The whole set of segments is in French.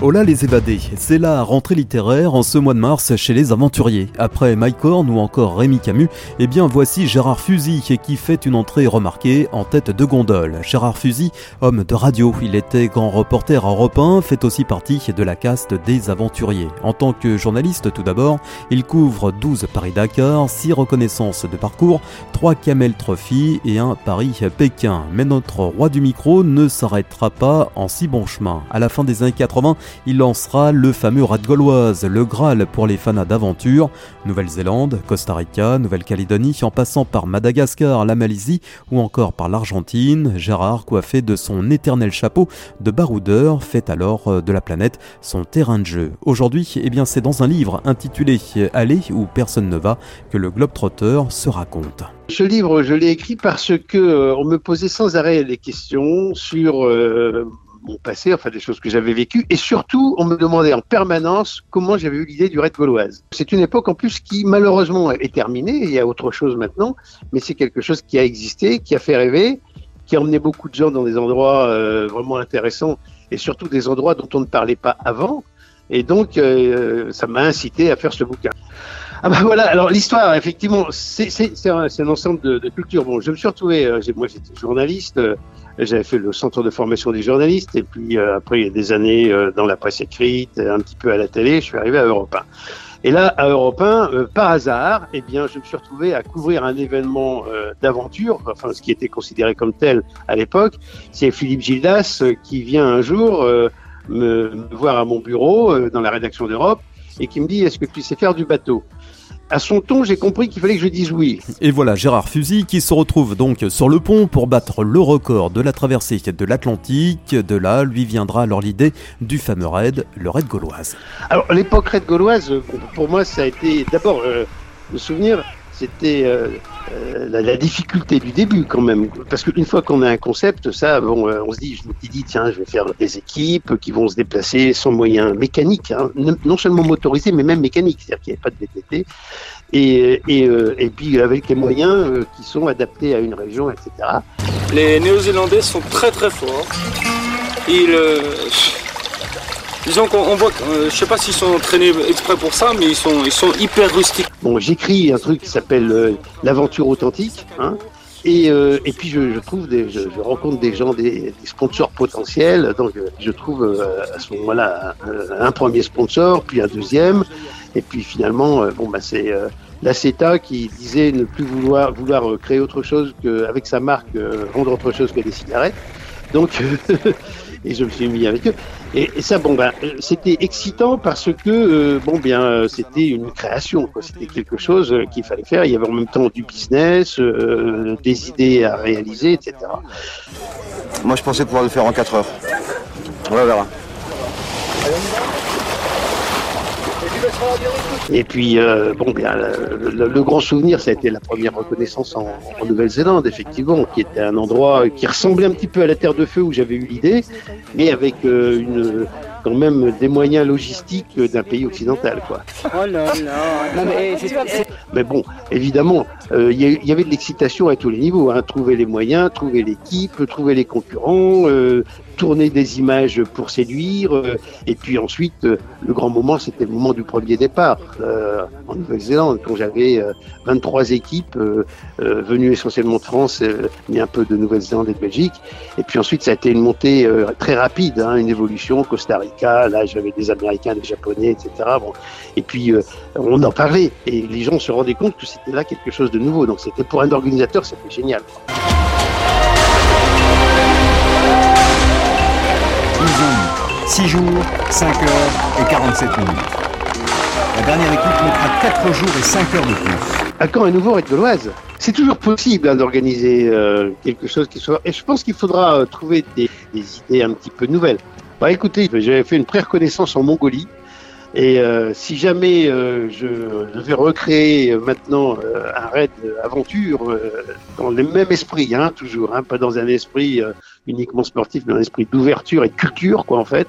Hola les évadés, c'est la rentrée littéraire en ce mois de mars chez les aventuriers. Après Mike Horn ou encore Rémi Camus, eh bien voici Gérard Fusy qui fait une entrée remarquée en tête de gondole. Gérard Fusy, homme de radio, il était grand reporter à Europe 1, fait aussi partie de la caste des aventuriers. En tant que journaliste tout d'abord, il couvre 12 Paris-Dakar, 6 reconnaissances de parcours, 3 Camel Trophy et un Paris-Pékin. Mais notre roi du micro ne s'arrêtera pas en si bon chemin. À la fin des années 80, il lancera le fameux Rat Gauloise, le Graal pour les fanas d'aventure. Nouvelle-Zélande, Costa Rica, Nouvelle-Calédonie, en passant par Madagascar, la Malaisie ou encore par l'Argentine, Gérard, coiffé de son éternel chapeau de baroudeur, fait alors euh, de la planète son terrain de jeu. Aujourd'hui, eh bien, c'est dans un livre intitulé Aller où personne ne va que le Globetrotter se raconte. Ce livre, je l'ai écrit parce que euh, on me posait sans arrêt des questions sur euh, mon passé, enfin des choses que j'avais vécues, et surtout on me demandait en permanence comment j'avais eu l'idée du raid gauloise. C'est une époque en plus qui malheureusement est terminée, il y a autre chose maintenant, mais c'est quelque chose qui a existé, qui a fait rêver, qui a emmené beaucoup de gens dans des endroits euh, vraiment intéressants, et surtout des endroits dont on ne parlait pas avant, et donc euh, ça m'a incité à faire ce bouquin. Ah bah voilà, alors l'histoire, effectivement, c'est un, ensemble de, cultures. Bon, je me suis retrouvé, euh, moi j'étais journaliste, j'avais fait le centre de formation des journalistes, et puis euh, après il y a des années dans la presse écrite, un petit peu à la télé, je suis arrivé à Europe 1. Et là, à Europe 1, par hasard, eh bien, je me suis retrouvé à couvrir un événement d'aventure, enfin ce qui était considéré comme tel à l'époque. C'est Philippe Gildas qui vient un jour me, me, voir à mon bureau dans la rédaction d'Europe et qui me dit Est-ce que tu sais faire du bateau? À son ton, j'ai compris qu'il fallait que je dise oui. Et voilà Gérard Fusy qui se retrouve donc sur le pont pour battre le record de la traversée de l'Atlantique. De là, lui viendra alors l'idée du fameux raid, le raid gauloise. Alors l'époque raid gauloise, pour moi, ça a été d'abord euh, le souvenir c'était euh, euh, la, difficulté du début quand même. Parce qu'une fois qu'on a un concept, ça, bon, euh, on se dit, je tiens, je vais faire des équipes qui vont se déplacer sans moyens mécaniques, hein. non seulement motorisés, mais même mécaniques, c'est-à-dire qu'il n'y avait pas de VTT, et, et, et puis avec les moyens qui sont adaptés à une région, etc. Les Néo-Zélandais sont très très forts. Ils Disons qu'on voit, euh, je sais pas s'ils sont entraînés exprès pour ça, mais ils sont, ils sont hyper rustiques. Bon, j'écris un truc qui s'appelle euh, l'aventure authentique, hein, et, euh, et, puis je, trouve je, rencontre des gens, des, sponsors potentiels. Donc je trouve à ce moment-là un, premier sponsor, puis un deuxième, et puis finalement, bon bah c'est la CETA qui disait ne plus vouloir vouloir créer autre chose qu'avec sa marque vendre autre chose que des cigarettes. Donc et je me suis mis avec eux. Et, et ça, bon, ben, c'était excitant parce que, euh, bon, bien, c'était une création, C'était quelque chose euh, qu'il fallait faire. Il y avait en même temps du business, euh, des idées à réaliser, etc. Moi, je pensais pouvoir le faire en 4 heures. On va. Et puis, euh, bon, bien, le, le, le, grand souvenir, ça a été la première reconnaissance en, en Nouvelle-Zélande, effectivement, qui était un endroit qui ressemblait un petit peu à la Terre de Feu où j'avais eu l'idée, mais avec euh, une, quand même des moyens logistiques d'un pays occidental, quoi. Oh là là. mais, mais, bon, évidemment, euh, il y, y, avait de l'excitation à tous les niveaux. Hein. Trouver les moyens, trouver l'équipe, trouver les concurrents, euh, tourner des images pour séduire. Euh, et puis ensuite, euh, le grand moment, c'était le moment du premier départ euh, en Nouvelle-Zélande, quand j'avais 23 équipes venues essentiellement de France, mais un peu de Nouvelle-Zélande et de Belgique. Et puis ensuite, ça a été une montée très rapide, hein, une évolution. Costa Rica, là, j'avais des Américains, des Japonais, etc. Bon. Et puis, on en parlait. Et les gens se rendaient compte que c'était là quelque chose de nouveau. Donc, c'était pour un organisateur, c'était génial. 6 jours, 5 heures et 47 minutes. La dernière équipe mettra 4 jours et 5 heures de plus. À quand un nouveau l'Oise C'est toujours possible hein, d'organiser euh, quelque chose qui soit... Et je pense qu'il faudra euh, trouver des, des, idées un petit peu nouvelles. Bah écoutez, j'avais fait une pré-reconnaissance en Mongolie. Et euh, si jamais euh, je devais recréer maintenant euh, un raid aventure dans le même esprit, hein, toujours, hein, pas dans un esprit uniquement sportif, mais dans un esprit d'ouverture et de culture, quoi, en fait,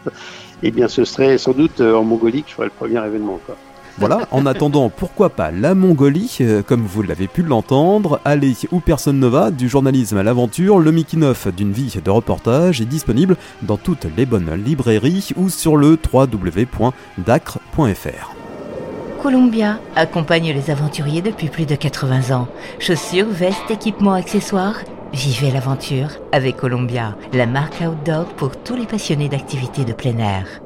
eh bien, ce serait sans doute en Mongolie que je ferais le premier événement. Quoi. Voilà, en attendant, pourquoi pas la Mongolie, euh, comme vous l'avez pu l'entendre, allez où personne ne va, du journalisme à l'aventure, le making-of d'une vie de reportage est disponible dans toutes les bonnes librairies ou sur le www.dacre.fr. Columbia accompagne les aventuriers depuis plus de 80 ans. Chaussures, vestes, équipements, accessoires. Vivez l'aventure avec Columbia, la marque outdoor pour tous les passionnés d'activités de plein air.